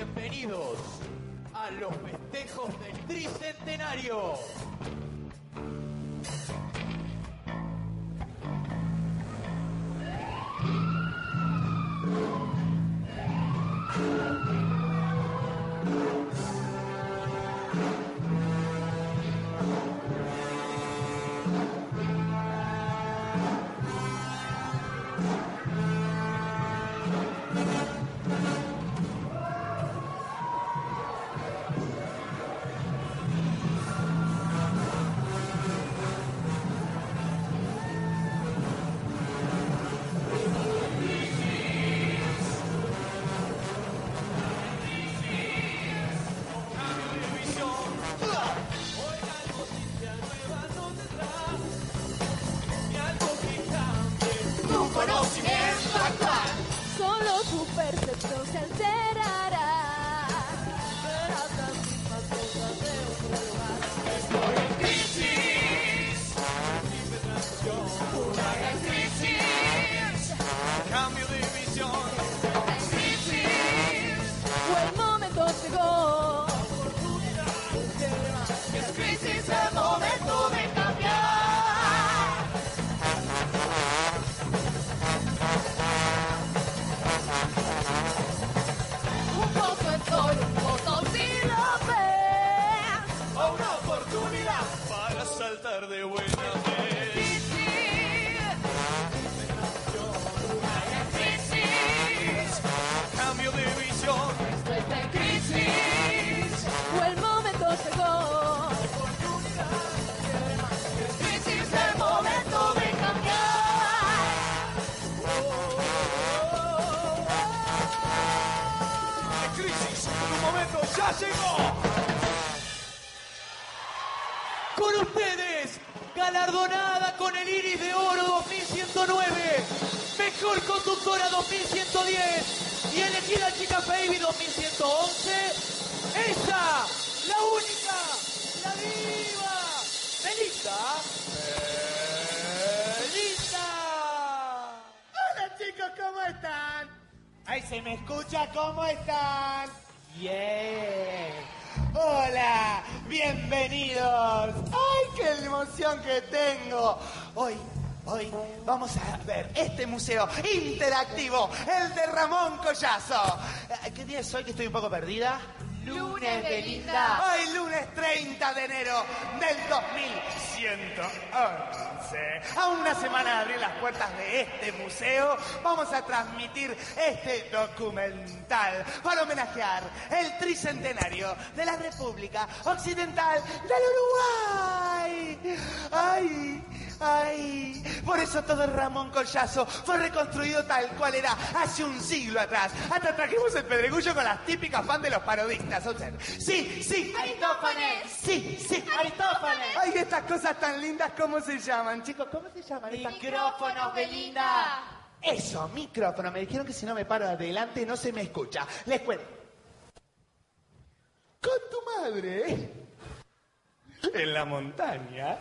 bienvenidos a los festejos del Tricentenario. Eh, ¿Qué día es hoy que estoy un poco perdida? Lunes, Belinda. Hoy lunes 30 de enero del 2111. A una semana de abrir las puertas de este museo, vamos a transmitir este documental para homenajear el tricentenario de la República Occidental del Uruguay. ¡Ay! ¡Ay! Por eso todo Ramón Collazo fue reconstruido tal cual era hace un siglo atrás. Hasta trajimos el pedregullo con las típicas fan de los parodistas. O sea, sí, sí. Aristófanes. Sí, sí. Aristófanes. Ay, estas cosas tan lindas, ¿cómo se llaman, chicos? ¿Cómo se llaman? estas- Micrófonos, Belinda. Eso, micrófono. Me dijeron que si no me paro adelante no se me escucha. Les cuento. Con tu madre. En la montaña.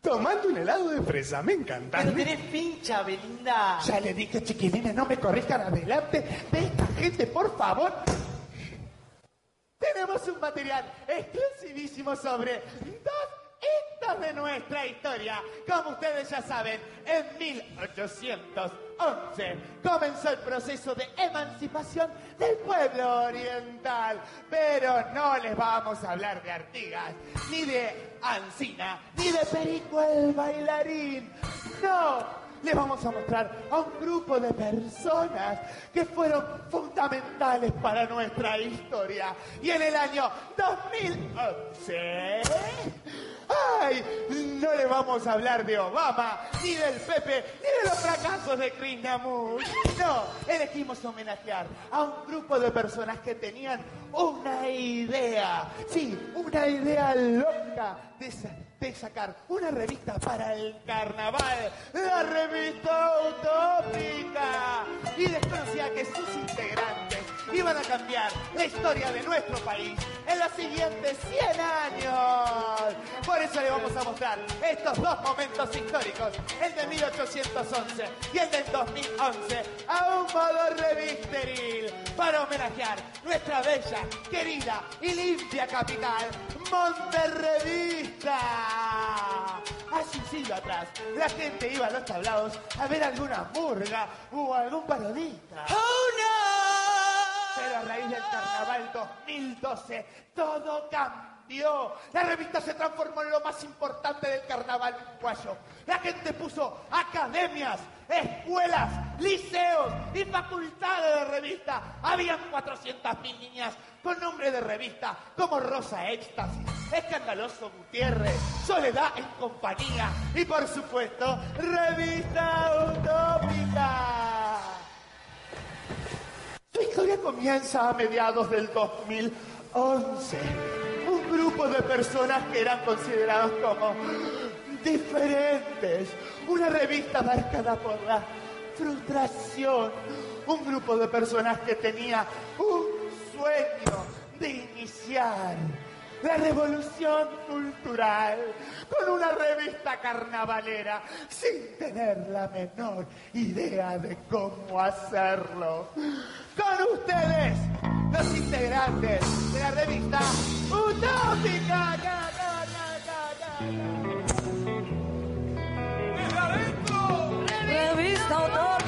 Tomando un helado de fresa. Me encanta. Pero tenés pincha, Belinda. Ya le dije, chiquilines, no me corrijan adelante de esta gente, por favor. Tenemos un material exclusivísimo sobre dos hitos de nuestra historia. Como ustedes ya saben, en 1811 comenzó el proceso de emancipación del pueblo oriental. Pero no les vamos a hablar de Artigas, ni de Ancina, ni de Perico el bailarín. No, les vamos a mostrar a un grupo de personas que fueron fundamentales para nuestra historia. Y en el año 2011... ¡Ay! No le vamos a hablar de Obama, ni del Pepe, ni de los fracasos de Krishnamurti. No, elegimos homenajear a un grupo de personas que tenían una idea. Sí, una idea loca de, de sacar una revista para el carnaval. La revista utópica. Y desconocía que sus integrantes iban a cambiar la historia de nuestro país en los siguientes 100 años. Por eso le vamos a mostrar estos dos momentos históricos, el de 1811 y el del 2011, a un modo revisteril, para homenajear nuestra bella, querida y limpia capital, Monterrevista. Hace un siglo atrás, la gente iba a los tablados a ver alguna murga o algún parodista. Pero a raíz del carnaval 2012, todo cambió. La revista se transformó en lo más importante del carnaval uruguayo. La gente puso academias, escuelas, liceos y facultades de revista. Habían 400.000 niñas con nombre de revista como Rosa Éxtasis, Escandaloso Gutiérrez, Soledad en Compañía y por supuesto, Revista Utópica. Su historia comienza a mediados del 2011. Un grupo de personas que eran considerados como diferentes. Una revista marcada por la frustración. Un grupo de personas que tenía un sueño de iniciar la revolución cultural con una revista carnavalera sin tener la menor idea de cómo hacerlo. Con ustedes, los integrantes de la revista Utópica. Revista utópica.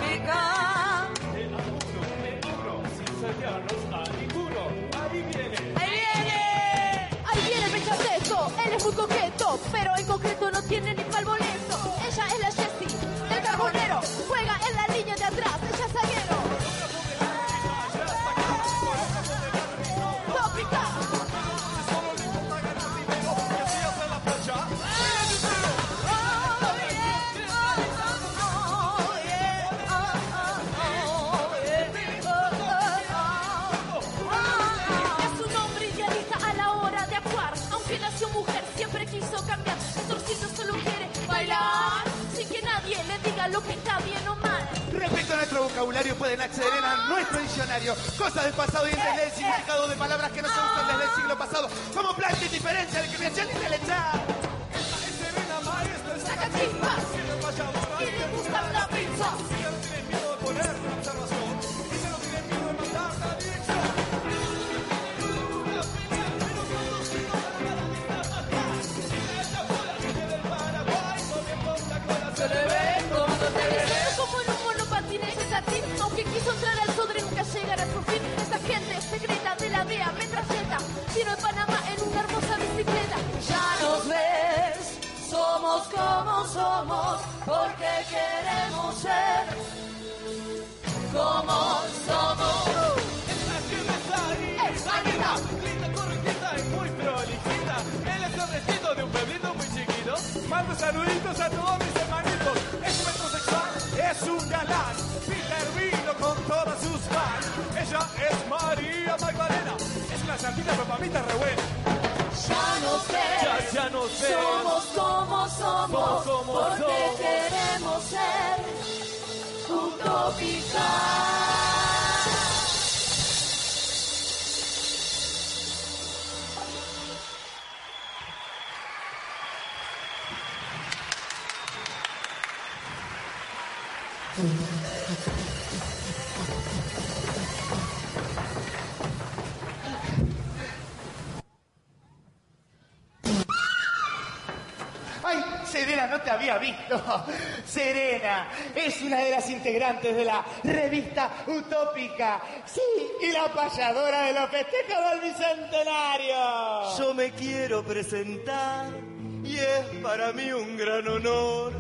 Coqueto, pero en concreto no tiene ni pal lo que está bien o mal. Respecto a nuestro vocabulario pueden acceder a nuestro diccionario, cosas del pasado y entender el significado de palabras que no se usan desde el siglo pasado, como planta y diferencia, discriminación y derecha. Es serena maestra, es Saca chispas, la DEA metralleta, en Panamá en una hermosa bicicleta. Ya nos ves, somos como somos, porque queremos ser como somos. ¡Es Anita! Linda, correctita y muy prolijita. Él es el de un pueblito muy chiquito. Mando saluditos a todos mis hermanitos. Es un metrosexual, es un galán. Es María Magdalena. Es una santita, pero mamita re buena. Ya nos ves, Ya, ya no sé. somos como somos, Somos porque somos. queremos ser utópicas. Había visto. Serena es una de las integrantes de la revista Utópica. Sí, y la payadora de los festejos del Bicentenario. Yo me quiero presentar y es para mí un gran honor.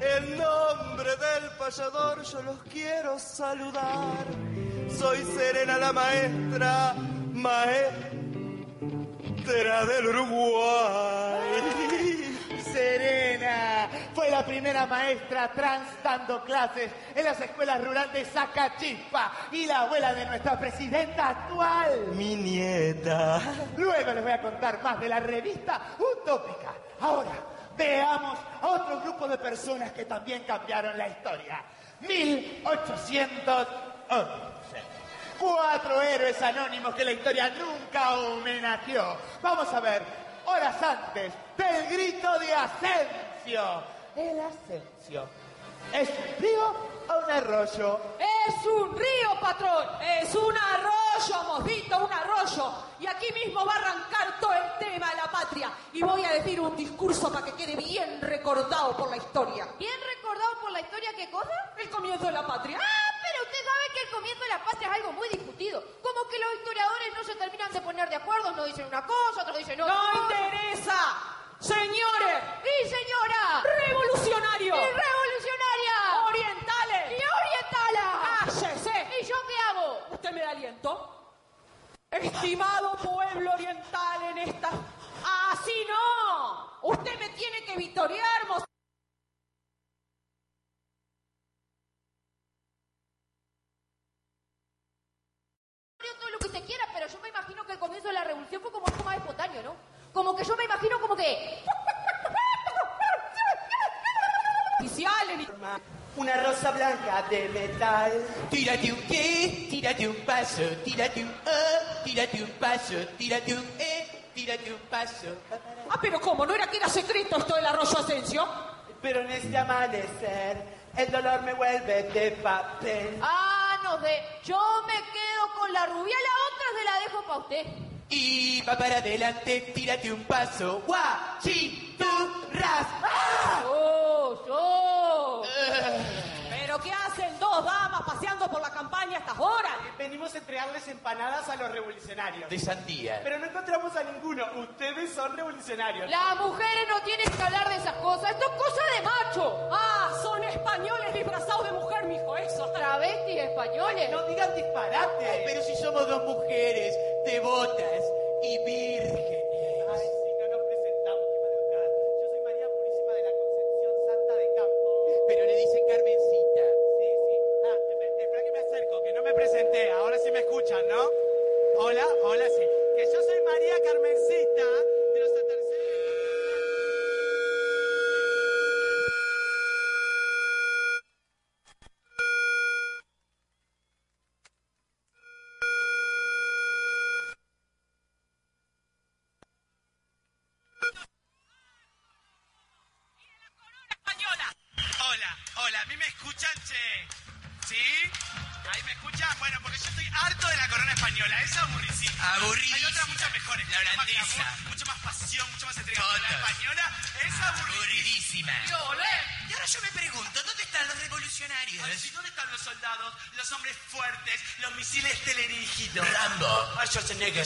En nombre del payador yo los quiero saludar. Soy Serena la maestra, maestra del Uruguay. Serena fue la primera maestra trans dando clases en las escuelas rurales de Zacachispa y la abuela de nuestra presidenta actual. Mi nieta. Luego les voy a contar más de la revista Utópica. Ahora, veamos a otro grupo de personas que también cambiaron la historia. 1811. cuatro héroes anónimos que la historia nunca homenajeó. Vamos a ver, horas antes del grito de Asensio. El Asensio. ¿Es un río o un arroyo? Es un río, patrón. Es un arroyo, mosquito, un arroyo. Y aquí mismo va a arrancar todo el tema de la patria. Y voy a decir un discurso para que quede bien recordado por la historia. ¿Bien recordado por la historia qué cosa? El comienzo de la patria. Ah, pero usted sabe que el comienzo de la patria es algo muy discutido. Como que los historiadores no se terminan de poner de acuerdo. Uno dicen una cosa, otro dicen otra. ¡No interesa! ¡Señores! ¡Y señora! ¡Revolucionarios! ¡Y revolucionaria! ¡Orientales! ¡Y orientala! ¡Cállese! ¿Y yo qué hago? ¿Usted me da aliento? Estimado pueblo oriental en esta... ¡Así no! Usted me tiene que victoriar, todo lo que usted quiera, pero yo me imagino que el comienzo de la revolución fue como algo más espontáneo, ¿no? Como que yo me imagino como que... Una rosa blanca de metal. Tírate un que, tírate un paso, tírate un eh, tírate un paso, tírate un eh, tírate un paso. Ah, pero ¿cómo? ¿No era que era secreto esto del arroyo Asensio? Pero en este amanecer, el dolor me vuelve de papel. Ah, no sé. Yo me quedo con la rubia, la otra se la dejo para usted. Y va para adelante, tírate un paso. Gua, chi, tu, ras. ¡Ah! ¡Oh, yo! ¿Pero qué hacen dos damas paseando por la campaña a estas horas? Venimos a entregarles empanadas a los revolucionarios. De sandía. Pero no encontramos a ninguno. Ustedes son revolucionarios. Las mujeres no tienen que hablar de esas cosas. Esto es cosa de macho. Ah, son españoles disfrazados de mujer, mijo, eso. Travestis españoles. No digan Ay, disparate. pero si somos dos mujeres, devotas y vírgenes.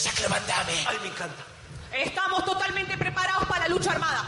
Jean-Claude Van Damme. Ay, me encanta. Estamos totalmente preparados para la lucha armada.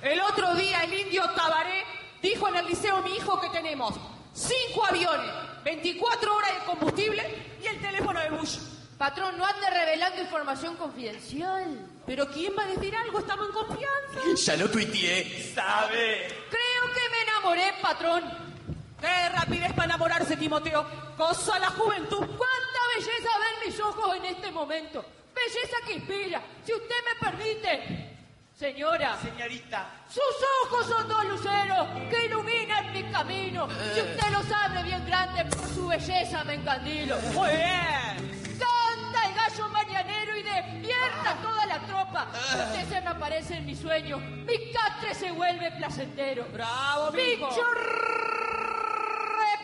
El otro día el indio Tabaré dijo en el liceo mi hijo que tenemos cinco aviones, 24 horas de combustible y el teléfono de Bush. Patrón, no ande revelando información confidencial. Pero ¿quién va a decir algo? Estamos en confianza. Ya lo tuiteé. ¿Sabe? Creo que me enamoré, patrón. Qué rapidez para enamorarse, Timoteo. Cosa la juventud. ¡Cuánta belleza ven mis ojos en este momento! Belleza que inspira. Si usted me permite. Señora, Señorita. sus ojos son dos luceros que iluminan mi camino. Si usted los abre bien grandes, por su belleza me encandilo. Muy bien. Canta el gallo mañanero y despierta toda la tropa. Si usted se me aparece en mi sueño, mi catre se vuelve placentero. Bravo. Bicho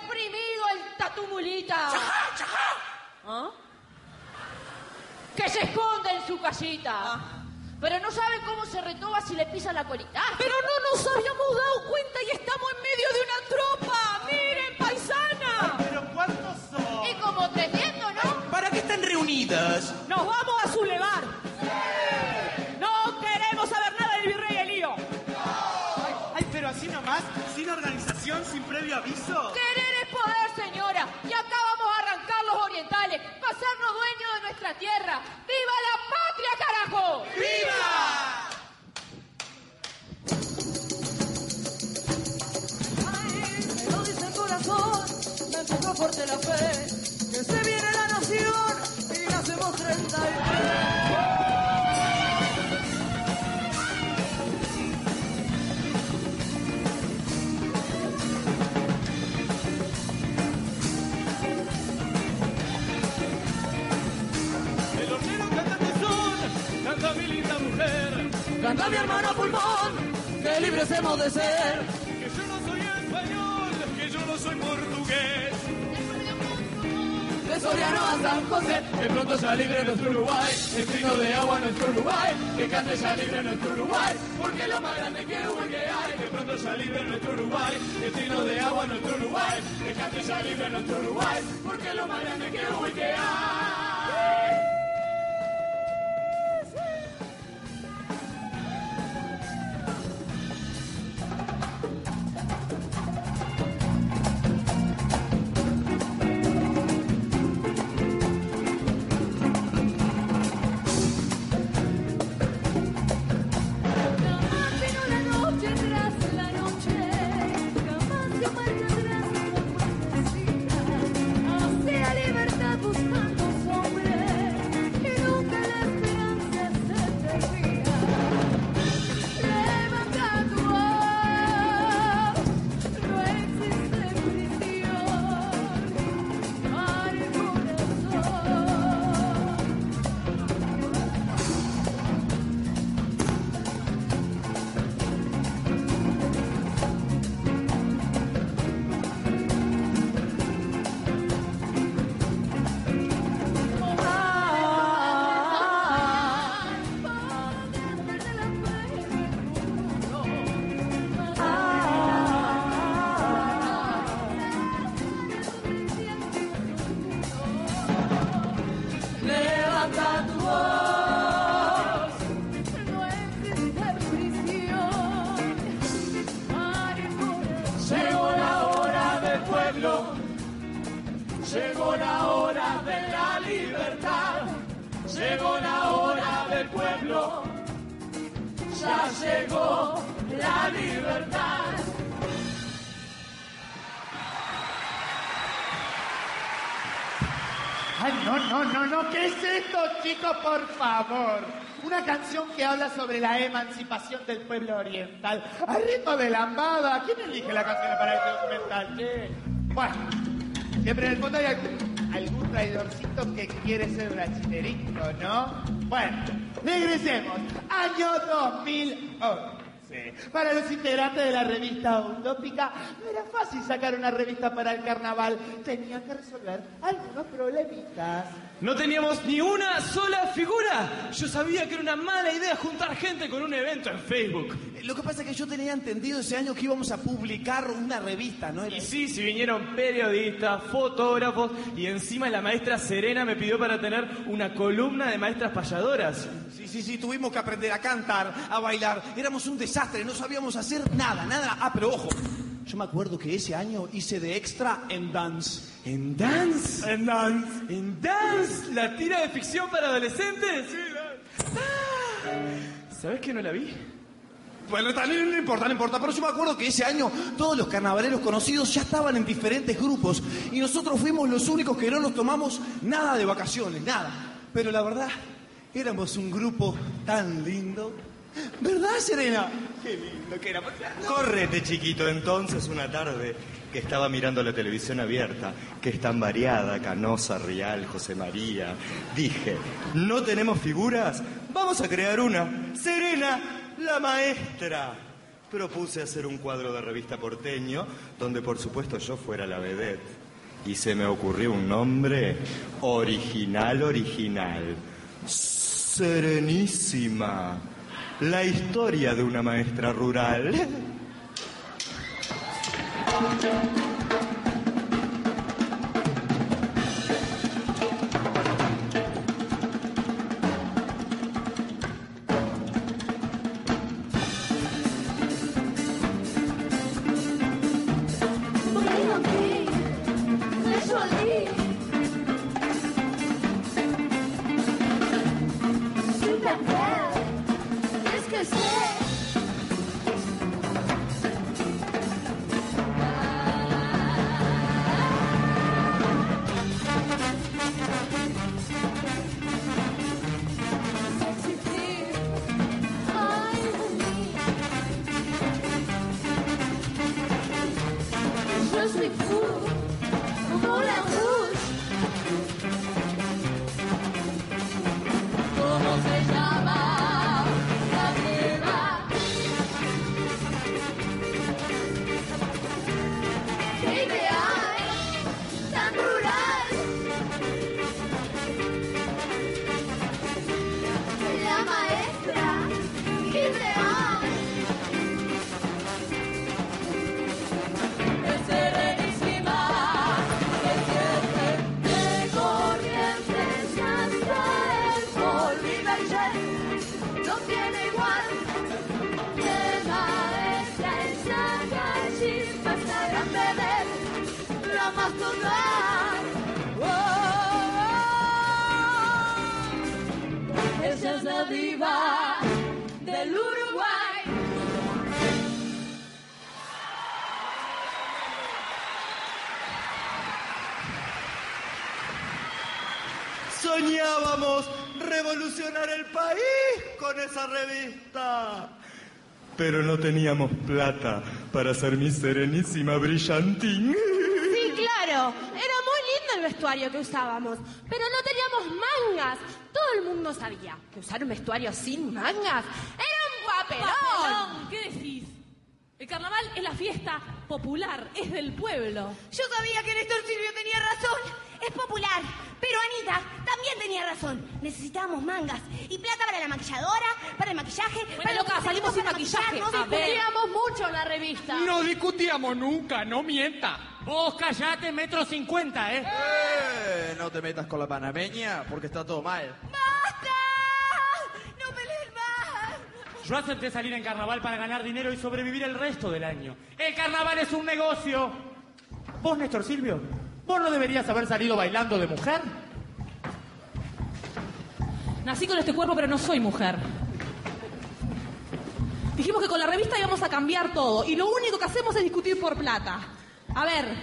reprimido el tatumulita. ¿Ah? Que se esconde en su casita. Pero no sabe cómo se retoba si le pisa la colita. ¡Ah! Pero no nos habíamos dado cuenta y estamos en medio de una tropa. Miren, paisana. ¿Pero cuántos son? Y como 300, ¿no? ¿Para qué están reunidos? Nos vamos a sublevar. Por favor. Una canción que habla sobre la emancipación del pueblo oriental. Al ritmo de lambada. ¿Quién elige la canción para este documental? Bueno, siempre en el fondo hay algún, algún traidorcito que quiere ser brachinerito, ¿no? Bueno, regresemos. Año 2011. Para los integrantes de la revista Utópica, no era fácil sacar una revista para el carnaval. Tenían que resolver algunos problemitas. No teníamos ni una sola figura. Yo sabía que era una mala idea juntar gente con un evento en Facebook. Lo que pasa es que yo tenía entendido ese año que íbamos a publicar una revista, ¿no? Era- Y sí, si vinieron periodistas, fotógrafos y encima la maestra Serena me pidió para tener una columna de maestras payadoras. Sí, sí, sí, tuvimos que aprender a cantar, a bailar. Éramos un desastre, no sabíamos hacer nada, nada. Ah, pero ojo, yo me acuerdo que ese año hice de extra en dance. ¿En dance? En dance. ¿En dance? ¿La tira de ficción para adolescentes? Sí, ¿Sabes que no la vi? Bueno, también no importa, no importa, pero yo me acuerdo que ese año todos los carnavaleros conocidos ya estaban en diferentes grupos y nosotros fuimos los únicos que no nos tomamos nada de vacaciones, nada. Pero la verdad, éramos un grupo tan lindo. ¿Verdad, Serena? Qué lindo que éramos. Córrete, chiquito, entonces una tarde que estaba mirando la televisión abierta, que es tan variada, Canosa, Rial, José María. Dije, ¿no tenemos figuras? Vamos a crear una. Serena, la maestra. Propuse hacer un cuadro de revista porteño, donde por supuesto yo fuera la vedette. Y se me ocurrió un nombre original, original. Serenísima. La historia de una maestra rural. Pero no teníamos plata para hacer mi serenísima brillantín. Sí, claro. Era muy lindo el vestuario que usábamos, pero no teníamos mangas. Todo el mundo sabía que usar un vestuario sin mangas era un papelón. Papelón, ¿qué decís? El carnaval es la fiesta popular, es del pueblo. Yo sabía que Néstor Silvio tenía razón. Es popular. Pero Anita también tenía razón. Necesitábamos mangas y plata para la maquilladora, para el maquillaje. para loca, salimos sin maquillaje. No discutíamos mucho en la revista. No discutíamos nunca, no mienta. Vos callate, metro cincuenta, ¿eh? Eh, no te metas con la panameña porque está todo mal. ¡No peleen más! Yo acepté salir en carnaval para ganar dinero y sobrevivir el resto del año. El carnaval es un negocio. Vos, Néstor Silvio, vos no deberías haber salido bailando de mujer. Nací con este cuerpo, pero no soy mujer. Dijimos que con la revista íbamos a cambiar todo y lo único que hacemos es discutir por plata. A ver,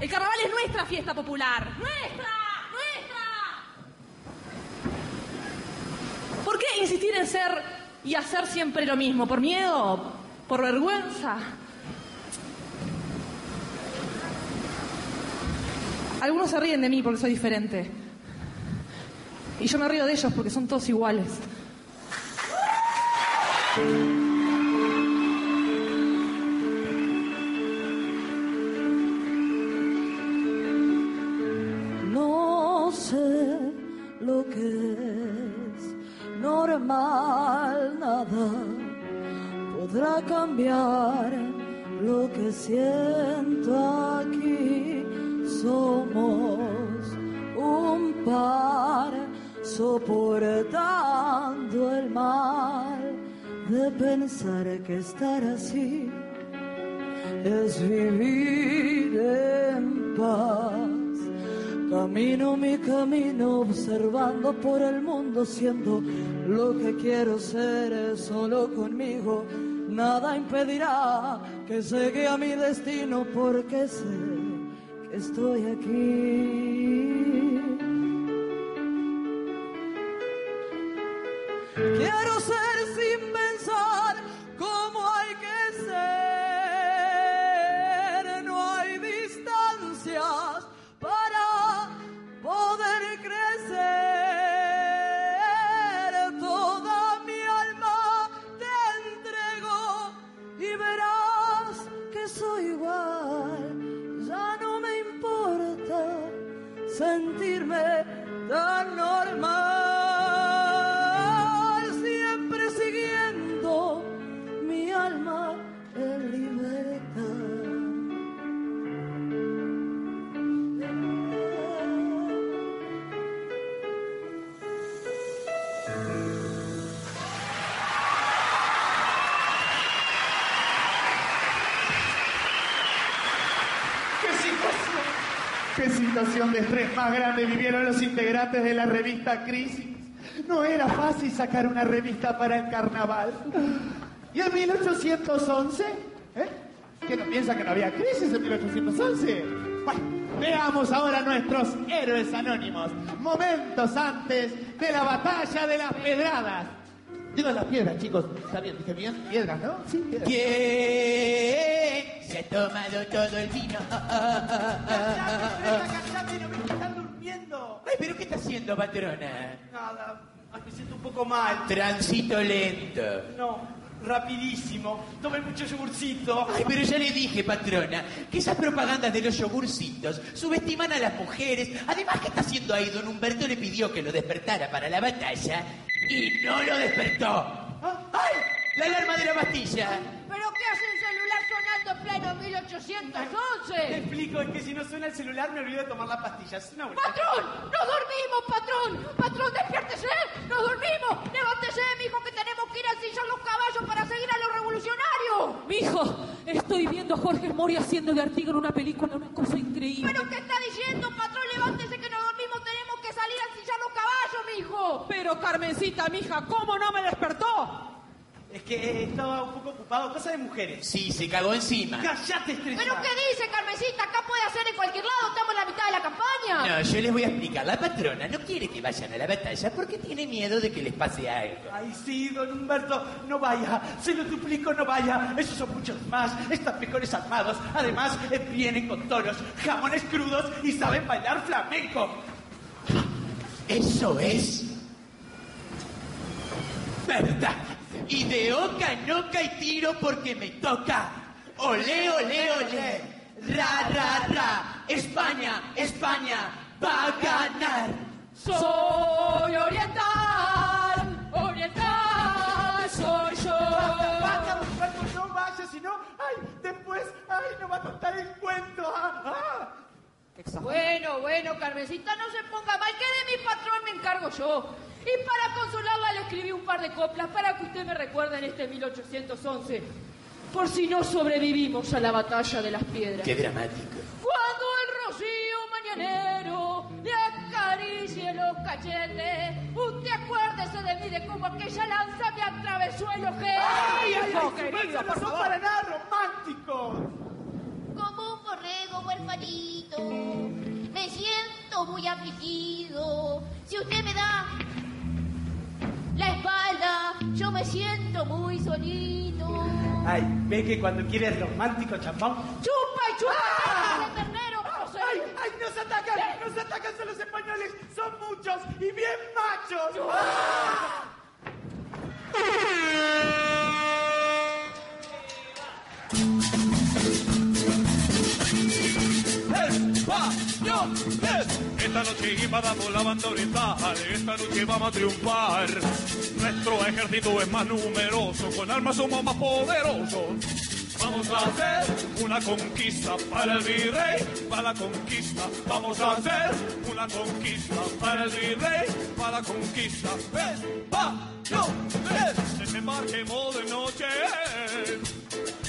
el carnaval es nuestra fiesta popular. ¡Nuestra! ¡Nuestra! ¿Por qué insistir en ser y hacer siempre lo mismo? ¿Por miedo? ¿Por vergüenza? Algunos se ríen de mí porque soy diferente. Y yo me río de ellos porque son todos iguales. No sé lo que es normal, nada podrá cambiar lo que siento. Somos un par soportando el mal de pensar que estar así es vivir en paz. Camino mi camino observando por el mundo siendo lo que quiero ser es solo conmigo. Nada impedirá que llegue a mi destino porque sé estoy aquí. Quiero ser situación de estrés más grande vivieron los integrantes de la revista Crisis? No era fácil sacar una revista para el carnaval. ¿Y en 1811? ¿Eh? ¿Qué no piensa que no había crisis en 1811? Bueno, veamos ahora nuestros héroes anónimos. Momentos antes de la batalla de las pedradas. Digo las piedras, chicos. Está bien, dije bien. Piedras, ¿no? Sí, piedras. ¿Quién se ha tomado todo el vino? ¡Cállate, no me están durmiendo! Ay, pero ¿qué está haciendo, patrona? Nada, ay, me siento un poco mal. Transito lento. No, rapidísimo. Tomé mucho yogurcito. Ay, pero ya le dije, patrona, que esas propagandas de los yogurcitos subestiman a las mujeres. Además, ¿qué está haciendo ahí? Don Humberto le pidió que lo despertara para la batalla y no lo despertó. ¡Ay! La alarma de la pastilla. ¿Pero qué hace el celular sonando en pleno 1811? Te explico, es que si no suena el celular me olvido de tomar la pastilla. Es una. ¡Patrón! ¡Nos dormimos, patrón! ¡Patrón, despiértese! ¡Nos dormimos! ¡Levántese, mijo, que tenemos que ir al sillón los caballos para seguir a los revolucionarios! ¡Mijo! ¡Mijo! Estoy viendo a Jorge Mori haciendo de Artigo en una película, una cosa increíble. ¿Pero qué está diciendo, patrón? Levántese que nos dormimos, tenemos que salir a ensillar los caballos, mijo. Pero Carmencita, mija, ¿cómo no me despertó? Es que estaba un poco ocupado, cosa de mujeres. Sí, se cagó encima. ¡Cállate, estrella! ¿Pero qué dice, Carmencita? Acá puede hacer en cualquier lado, estamos en la mitad de la campaña. No, yo les voy a explicar. La patrona no quiere que vayan a la batalla porque tiene miedo de que les pase algo. Ay, sí, don Humberto, no vaya, se lo duplico, no vaya. Esos son muchos más, están mejores armados. Además, eh, vienen con toros, jamones crudos y saben bailar flamenco. Eso es verdad. Y de oca en oca y tiro porque me toca. Olé, olé, olé. Ra, ra, ra. España, España va a ganar. Soy oriental, oriental, soy yo. Don Humberto, no vaya, si no, ay, después, ay, no va a contar el cuento. ah, ah. Bueno, bueno, Carmencita, no se ponga mal, que de mi patrón me encargo yo. Y para consolarla le escribí un par de coplas para que usted me recuerde en este 1811. Por si no sobrevivimos a la batalla de las piedras. Qué dramático. Cuando el rocío mañanero le acaricie los cachetes, usted acuérdese de mí de cómo aquella lanza me atravesó el ojete. ¡Ay, ay, hijo ay, querido, por favor. para nada románticos! Como un borrego huerfanito, me siento muy afligido. Si usted me da la espalda, yo me siento muy solito. Ay, ve que cuando quieres romántico, champán. ¡Chupa y chupa! ¡Ah! ¡De ternero! ¡Ay, ay, nos atacan! ¡Nos atacan son los españoles! ¡Son muchos y bien machos! ¡Ah! Españoles. Esta noche invadamos la banda oriental, esta noche vamos a triunfar. Nuestro ejército es más numeroso, con armas somos más poderosos. Vamos a hacer una conquista para el virrey, para la conquista. Vamos a hacer una conquista para el virrey, para la conquista. Españoles, desembarquemos de noche.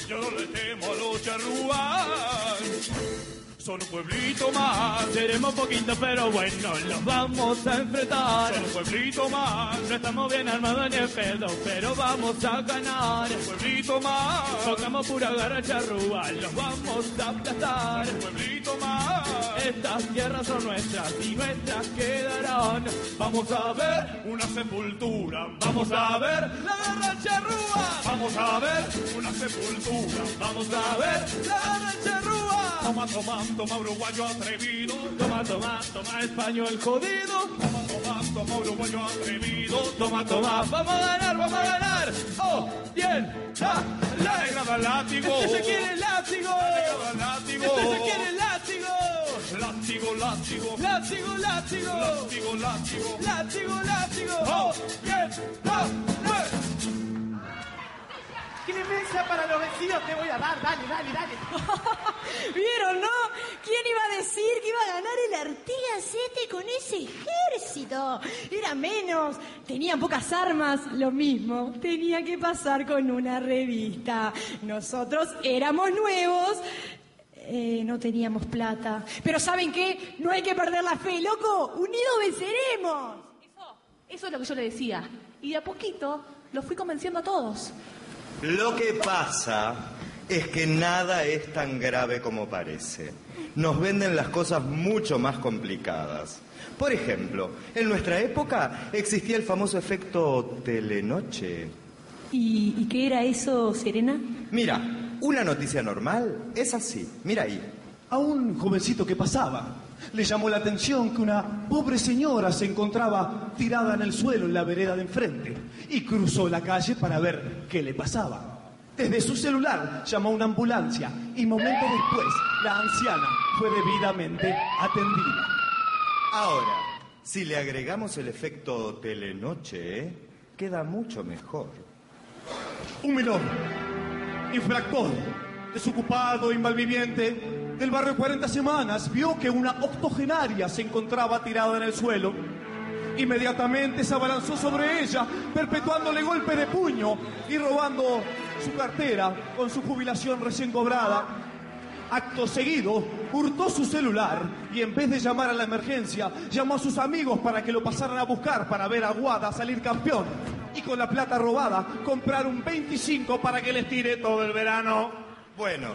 Yo no le temo a los charrúas. Son un pueblito más. Seremos poquitos, pero bueno, los vamos a enfrentar. Son un pueblito más. No estamos bien armados ni en pedo, pero vamos a ganar. Un pueblito más. Tocamos pura garra charrúa, los vamos a aplastar. Un pueblito más. Estas tierras son nuestras y nuestras quedarán. Vamos a ver una sepultura. Vamos a ver la garra charrúa. Vamos a ver una sepultura. Vamos a ver la garra charrúa. Toma, toma, toma uruguayo atrevido. Toma, toma, toma español jodido. Toma, toma, toma uruguayo atrevido. Toma, toma, vamos a ganar, vamos a ganar. Oh, bien, La, la negra da látigo. Este se quiere el látigo. La negra da látigo. Este se quiere el látigo. Látigo, látigo. Látigo, látigo. Látigo, látigo. Látigo, látigo. Oh, bien, ah, eh. Clemencia para los vencidos te voy a dar, dale, dale, dale. ¿Vieron, no? ¿Quién iba a decir que iba a ganar el Artigas 7 con ese ejército? Era menos, tenían pocas armas, lo mismo. Tenía que pasar con una revista. Nosotros éramos nuevos, eh, no teníamos plata. Pero ¿saben qué? No hay que perder la fe, loco. Unidos venceremos. Eso, eso es lo que yo le decía. Y de a poquito los fui convenciendo a todos. Lo que pasa es que nada es tan grave como parece. Nos venden las cosas mucho más complicadas. Por ejemplo, en nuestra época existía el famoso efecto telenoche. ¿Y, y qué era eso, Serena? Mira, una noticia normal es así. Mira ahí. A un jovencito que pasaba le llamó la atención que una pobre señora se encontraba tirada en el suelo en la vereda de enfrente y cruzó la calle para ver qué le pasaba. Desde su celular llamó a una ambulancia y momentos después la anciana fue debidamente atendida. Ahora, si le agregamos el efecto telenoche, queda mucho mejor. Un menor, infractor, desocupado y malviviente, del barrio 40 Semanas, vio que una octogenaria se encontraba tirada en el suelo. Inmediatamente se abalanzó sobre ella, perpetuándole golpe de puño y robando su cartera con su jubilación recién cobrada. Acto seguido, hurtó su celular y en vez de llamar a la emergencia, llamó a sus amigos para que lo pasaran a buscar para ver a Guada salir campeón. Y con la plata robada, comprar un 25 para que les tire todo el verano. Bueno.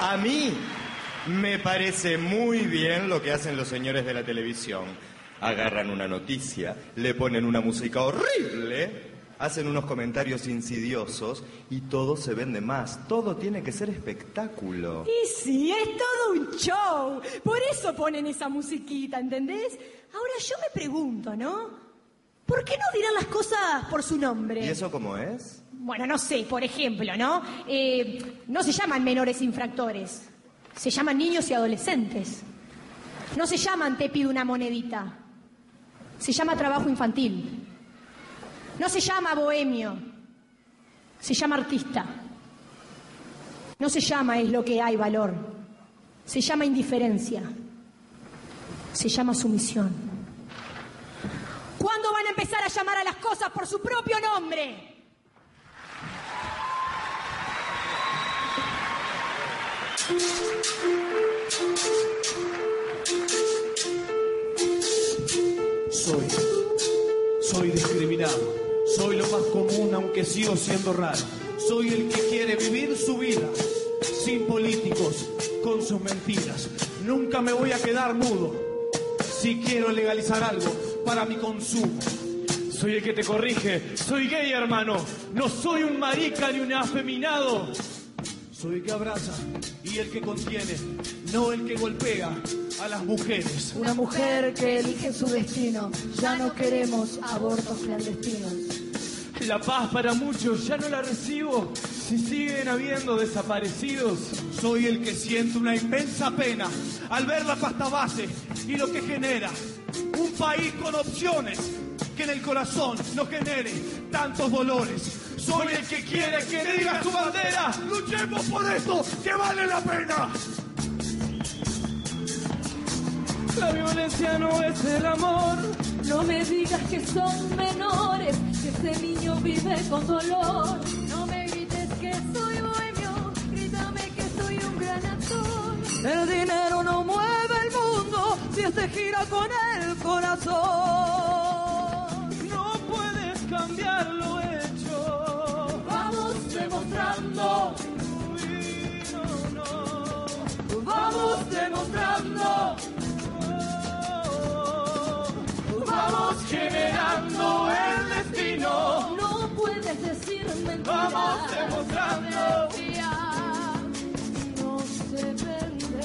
A mí me parece muy bien lo que hacen los señores de la televisión. Agarran una noticia, le ponen una música horrible, hacen unos comentarios insidiosos y todo se vende más. Todo tiene que ser espectáculo. Y sí, es todo un show. Por eso ponen esa musiquita, ¿entendés? Ahora yo me pregunto, ¿no? ¿Por qué no dirán las cosas por su nombre? ¿Y eso cómo es? Bueno, no sé, por ejemplo, ¿no? Eh, no se llaman menores infractores, se llaman niños y adolescentes. No se llaman te pido una monedita, se llama trabajo infantil. No se llama bohemio, se llama artista. No se llama es lo que hay valor, se llama indiferencia, se llama sumisión. ¿Cuándo van a empezar a llamar a las cosas por su propio nombre? Soy, soy discriminado. Soy lo más común, aunque sigo siendo raro. Soy el que quiere vivir su vida sin políticos, con sus mentiras. Nunca me voy a quedar mudo si quiero legalizar algo para mi consumo. Soy el que te corrige. Soy gay, hermano. No soy un marica ni un afeminado. Soy el que abraza y el que contiene, no el que golpea a las mujeres. Una mujer que elige su destino. Ya no queremos abortos clandestinos. La paz para muchos ya no la recibo. Si siguen habiendo desaparecidos. Soy el que siente una inmensa pena al ver la pasta base y lo que genera. Un país con opciones que en el corazón no genere tantos dolores. Soy el que quiere que diga su bandera. Luchemos por esto, que vale la pena. La violencia no es el amor. No me digas que son menores, que ese niño vive con dolor. No me grites que soy bohemio, grítame que soy un gran actor. El dinero no mueve el mundo si este gira con el corazón. No puedes cambiar lo hecho. Vamos demostrando. Uy, no, no. Vamos demostrando. Generando el destino. No puedes decir mentiras. Vamos demostrando.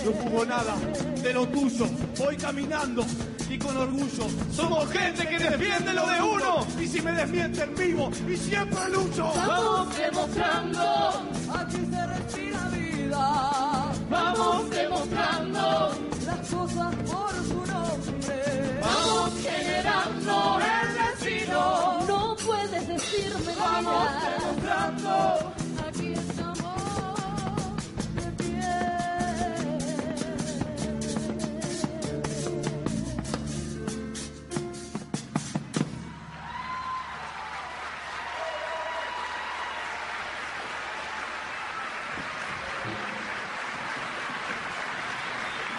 No jugó nada de lo tuyo. Voy caminando y con orgullo. Somos gente que defiende lo de uno. Y si me desmienten vivo y siempre lucho. Vamos demostrando. Aquí se respira vida. Vamos demostrando. Las cosas por su nombre. Generando el destino. No puedes decirme Vamos demostrando. Aquí estamos de pie.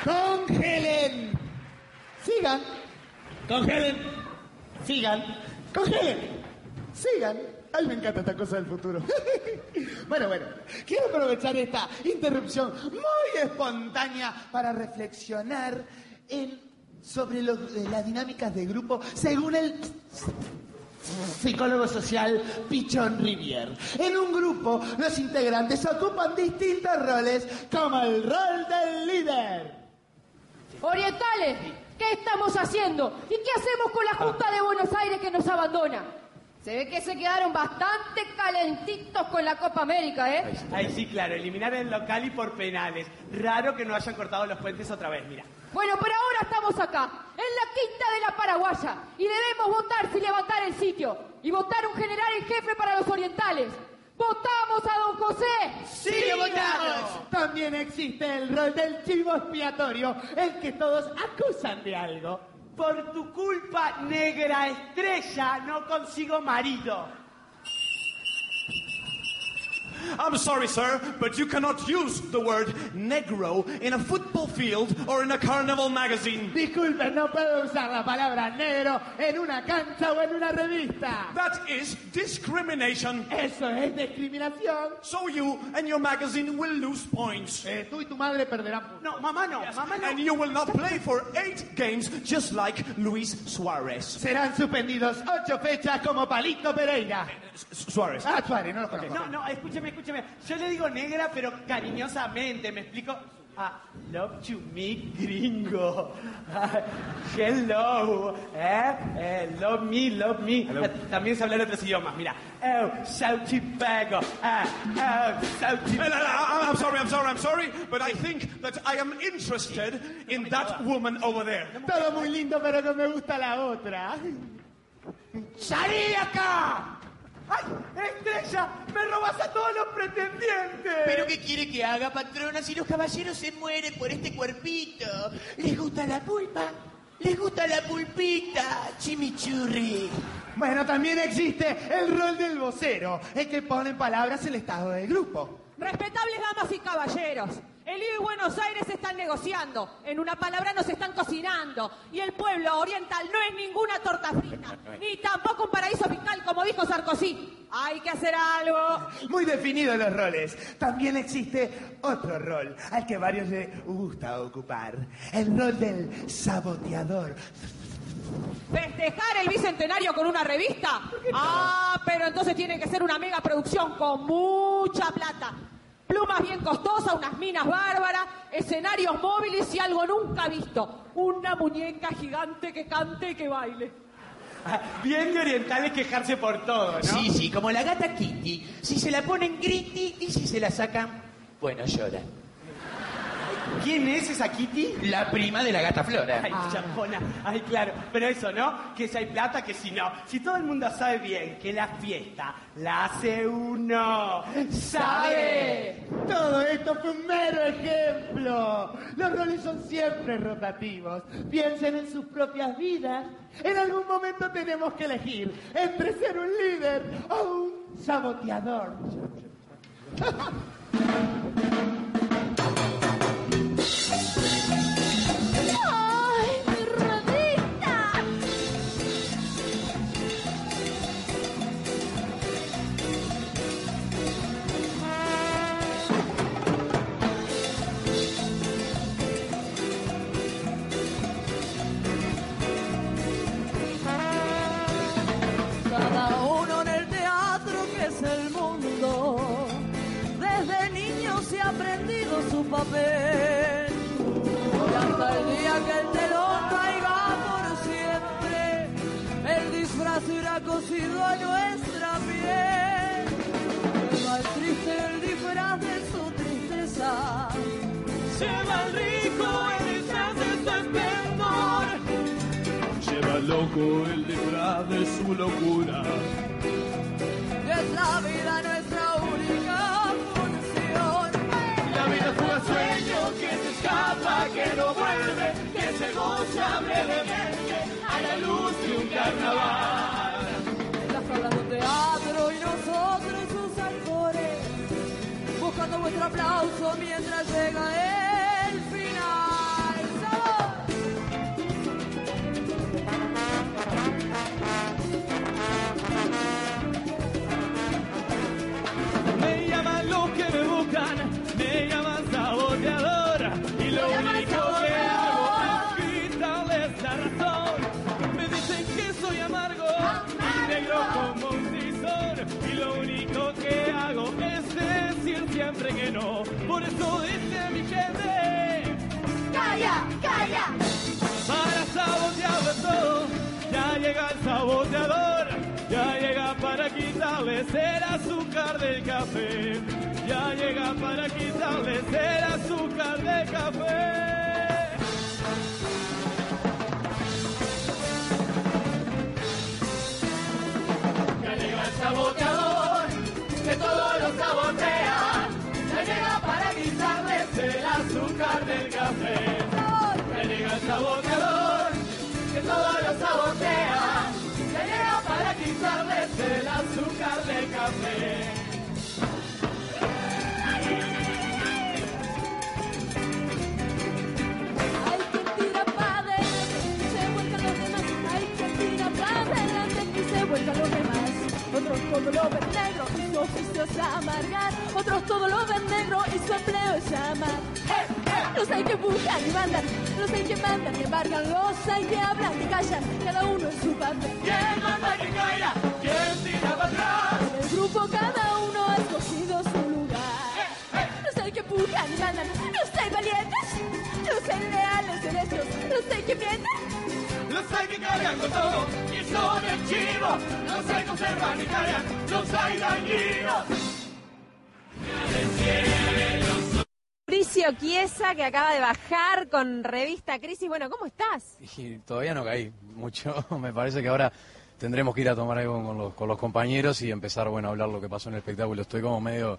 Congelen. Sigan. Congelen. Sigan. Congelen. Sigan. Ay, me encanta esta cosa del futuro. bueno, bueno. Quiero aprovechar esta interrupción muy espontánea para reflexionar en, sobre los- eh, las dinámicas de grupo según el psicólogo social Pichón Rivier. En un grupo, los integrantes ocupan distintos roles, como el rol del líder. Orientales, ¿qué estamos haciendo? ¿Y qué hacemos con la Junta de Buenos Aires que nos abandona? Se ve que se quedaron bastante calentitos con la Copa América, ¿eh? Ay, sí, claro, eliminar el local y por penales. Raro que no hayan cortado los puentes otra vez, mira. Bueno, pero ahora estamos acá, en la quinta de la Paraguaya, y debemos votar sin levantar el sitio, y votar un general en jefe para los orientales. ¡Votamos a don José! ¡Sí, lo votamos! También existe el rol del chivo expiatorio, el que todos acusan de algo. Por tu culpa, negra estrella, no consigo marido. I'm sorry, sir, but you cannot use the word negro in a football field or in a carnival magazine. Disculpen, no puedo usar la palabra negro en una cancha o en una revista. That is discrimination. Eso es discriminación. So you and your magazine will lose points. Eh, tú y tu madre perderán puntos. No, mamá no, mamá no. And you will not play for eight games just like Luis Suarez. Serán suspendidos ocho fechas como Palito Pereira. Suárez. Ah, Suárez, no lo conozco. No, no, escúcheme, escúcheme. Yo le digo negra, pero cariñosamente, ¿me explico? Ah, love to me, gringo. Ah, hello, eh, eh, love me, love me. Eh, También se hablan otros idiomas, mira. Oh, Sauti Pago. Ah, oh, Sauti And I, am sorry, I'm sorry, I'm sorry, but I think that I am interested in that woman over there. Todo muy lindo, pero no me gusta la otra. ¡Salí acá! ¡Ay, estrella! ¡Me robas a todos los pretendientes! ¿Pero qué quiere que haga, patrona, si los caballeros se mueren por este cuerpito? ¿Les gusta la pulpa? ¿Les gusta la pulpita, chimichurri? Bueno, también existe el rol del vocero, el que pone en palabras el estado del grupo. Respetables damas y caballeros, el IVA y Buenos Aires están negociando, en una palabra nos están cocinando, y el pueblo oriental no es ninguna torta frita, ni tampoco un paraíso fiscal, como dijo Sarkozy. Hay que hacer algo. Muy definidos los roles. También existe otro rol al que varios les gusta ocupar. El rol del saboteador. ¿Festejar el bicentenario con una revista? Ah, pero entonces tiene que ser una mega producción con mucha plata. Plumas bien costosas, unas minas bárbaras, escenarios móviles y algo nunca visto. Una muñeca gigante que cante y que baile. Bien de orientales quejarse por todo, ¿no? Sí, sí, como la gata Kitty. Si se la ponen griti y si se la sacan, bueno, llora. ¿Quién es esa Kitty? La prima de la gata Flora. Ay, chapona. Ay, claro. Pero eso, ¿no? Que si hay plata, que si no. Si todo el mundo sabe bien que la fiesta la hace uno. ¡Sabe! Todo esto fue un mero ejemplo. Los roles son siempre rotativos. Piensen en sus propias vidas. En algún momento tenemos que elegir entre ser un líder o un saboteador. Papel. Y hasta el día que el telón caiga por siempre, el disfraz irá cosido a nuestra piel. Lleva el triste el disfraz de su tristeza. Lleva el rico el disfraz de su esplendor. Lleva el loco el disfraz de su locura. Y es la vida nuestra brevemente a la luz de un carnaval. Las salas de teatro y nosotros sus actores, buscando vuestro aplauso mientras llega el ya llega para quitarles el azúcar del café, ya llega para quitarles el azúcar del café. Ya llega el saboteador, que todo lo sabotea, ya llega para quitarles el azúcar del café. Ya llega el saboteador, que todo lo sabotea del azúcar del café. Ay, que tira para adelante y se vuelcan los demás. Ay, que tira para adelante y se vuelcan los demás. Otros todo lo ven negro y su oficio es amargar. Otros todo lo ven negro y su empleo es amar. ¡Eh! Los hay que buscan y mandan, los hay que mandan y embargan, los hay que hablan y callan, cada uno en su papel. Los hay que mienten. Los hay que cargan con todo y son el chivo. Los hay que observan y callan. Los hay dañinos. Mauricio Chiesa, que acaba de bajar con revista Crisis. Bueno, ¿cómo estás? Y todavía no caí mucho. Me parece que ahora tendremos que ir a tomar algo con los, con los compañeros y empezar, bueno, a hablar lo que pasó en el espectáculo. Estoy como medio...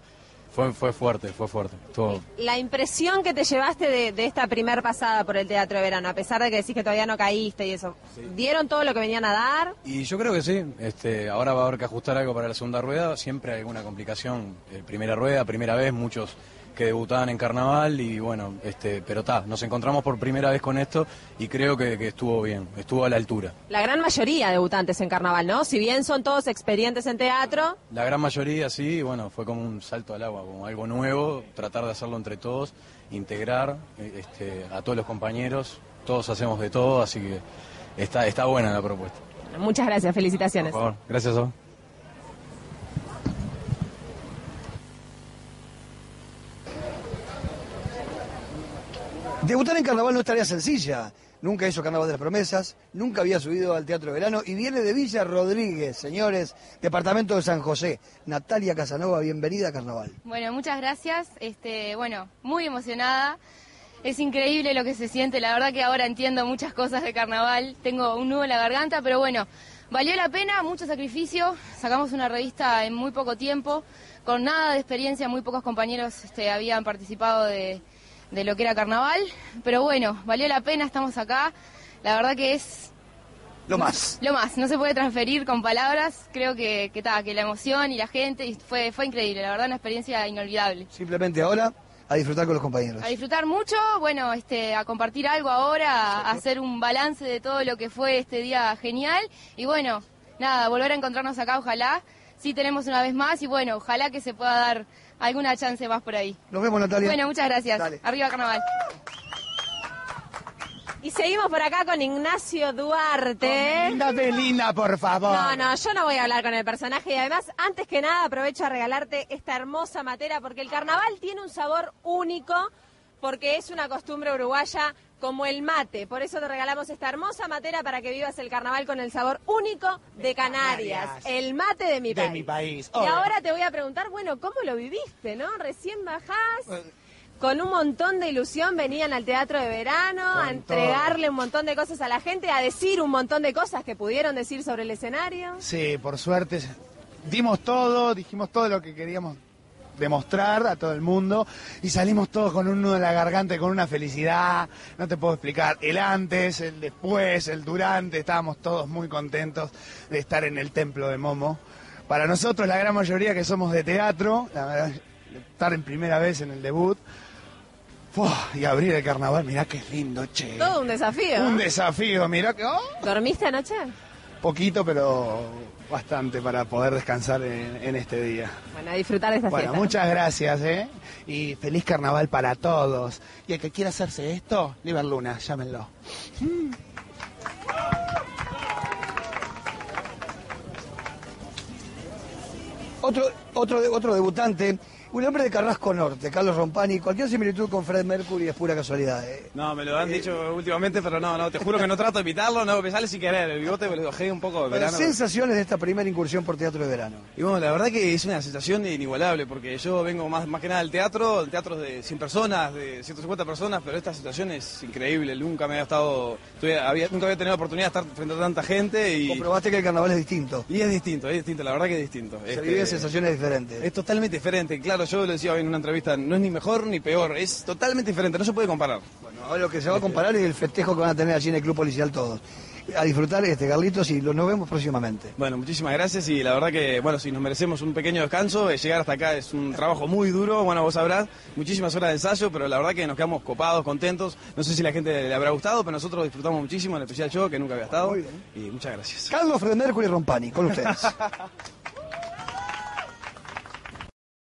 Fue, fue fuerte, fue fuerte. Todo. La impresión que te llevaste de, de esta primer pasada por el Teatro de Verano, a pesar de que decís que todavía no caíste y eso, ¿dieron todo lo que venían a dar? Y yo creo que sí. Este, ahora va a haber que ajustar algo para la segunda rueda. Siempre hay alguna complicación. Eh, primera rueda, primera vez, muchos que debutaban en carnaval y bueno, este, pero está, nos encontramos por primera vez con esto y creo que, que estuvo bien, estuvo a la altura. La gran mayoría debutantes en carnaval, ¿no? Si bien son todos experientes en teatro, La gran mayoría sí, bueno, fue como un salto al agua, como algo nuevo, tratar de hacerlo entre todos, integrar eh, este, a todos los compañeros, todos hacemos de todo, así que está, está buena la propuesta. muchas gracias, felicitaciones. Por favor, gracias a vos. Debutar en carnaval no es tarea sencilla. Nunca hizo Carnaval de las Promesas, nunca había subido al Teatro de Verano y viene de Villa Rodríguez, señores, departamento de San José. Natalia Casanova, bienvenida a Carnaval. Bueno, muchas gracias. Este, bueno, muy emocionada. Es increíble lo que se siente. La verdad que ahora entiendo muchas cosas de carnaval. Tengo un nudo en la garganta, pero bueno, valió la pena, mucho sacrificio. Sacamos una revista en muy poco tiempo, con nada de experiencia. Muy pocos compañeros este, habían participado de, de lo que era carnaval. Pero bueno, valió la pena, estamos acá. La verdad que es Lo más. lo más, no se puede transferir con palabras. Creo que, que, ta, que la emoción y la gente y fue, fue increíble. La verdad, una experiencia inolvidable. Simplemente ahora a disfrutar con los compañeros. A disfrutar mucho, bueno, este, a compartir algo ahora, a hacer un balance de todo lo que fue este día genial y bueno, nada, volver a encontrarnos acá, ojalá, sí tenemos una vez más y bueno, ojalá que se pueda dar alguna chance más por ahí. Nos vemos, Natalia. Bueno, muchas gracias. Dale. Arriba Carnaval. Y seguimos por acá con Ignacio Duarte. Linda Belina, por favor. No, no, yo no voy a hablar con el personaje y además, antes que nada, aprovecho a regalarte esta hermosa matera porque el carnaval tiene un sabor único porque es una costumbre uruguaya como el mate. Por eso te regalamos esta hermosa matera para que vivas el carnaval con el sabor único de Canarias. Canarias. El mate de mi De país. mi país. Y ahora te voy a preguntar, bueno, ¿cómo lo viviste, no? Recién bajás. Con un montón de ilusión venían al teatro de verano a entregarle un montón de cosas a la gente, a decir un montón de cosas que pudieron decir sobre el escenario. Sí, por suerte dimos todo, dijimos todo lo que queríamos demostrar a todo el mundo y salimos todos con un nudo en la garganta y con una felicidad, no te puedo explicar, el antes, el después, el durante, estábamos todos muy contentos de estar en el templo de Momo. Para nosotros, la gran mayoría que somos de teatro, la verdad, estar en primera vez en el debut y abrir el carnaval, mirá qué lindo, che. Todo un desafío. Un desafío, mirá que... ¡oh! ¿Dormiste anoche? Poquito, pero bastante para poder descansar en, en este día. Bueno, a disfrutar de esta Bueno, fiesta. muchas gracias, ¿eh? Y feliz carnaval para todos. Y el que quiera hacerse esto, Liber Luna, llámenlo. Otro, otro, otro debutante, un hombre de Carrasco Norte, Carlos Rompani. Cualquier similitud con Fred Mercury es pura casualidad. ¿eh? No, me lo han dicho últimamente, pero no, no, te juro que no trato de imitarlo, no, me sale sin querer, el bigote me lo bajé un poco de verano. sensaciones de esta primera incursión por teatro de verano. Y bueno, la verdad que es una sensación inigualable, porque yo vengo más, más que nada del teatro, el teatro de 100 personas, de 150 personas, pero esta situación es increíble, nunca me había estado, había, nunca había tenido la oportunidad de estar frente a tanta gente y... Comprobaste que el carnaval es distinto. Y es distinto, es distinto, la verdad que es distinto. Se Este, viven sensaciones diferentes. Es totalmente diferente, claro, yo lo decía hoy en una entrevista, no es ni mejor ni peor, es totalmente diferente, no se puede comparar. Bueno, ahora lo que se va a comparar es el festejo que van a tener allí en el Club Policial todos. A disfrutar, este Carlitos, y lo- nos vemos próximamente. Bueno, muchísimas gracias y la verdad que, bueno, si nos merecemos un pequeño descanso, eh, llegar hasta acá es un trabajo muy duro, bueno, vos sabrás, muchísimas horas de ensayo, pero la verdad que nos quedamos copados, contentos, no sé si la gente le habrá gustado, pero nosotros disfrutamos muchísimo en especial show, que nunca había estado, y muchas gracias. Carlos Fred Mercury Rompani, con ustedes.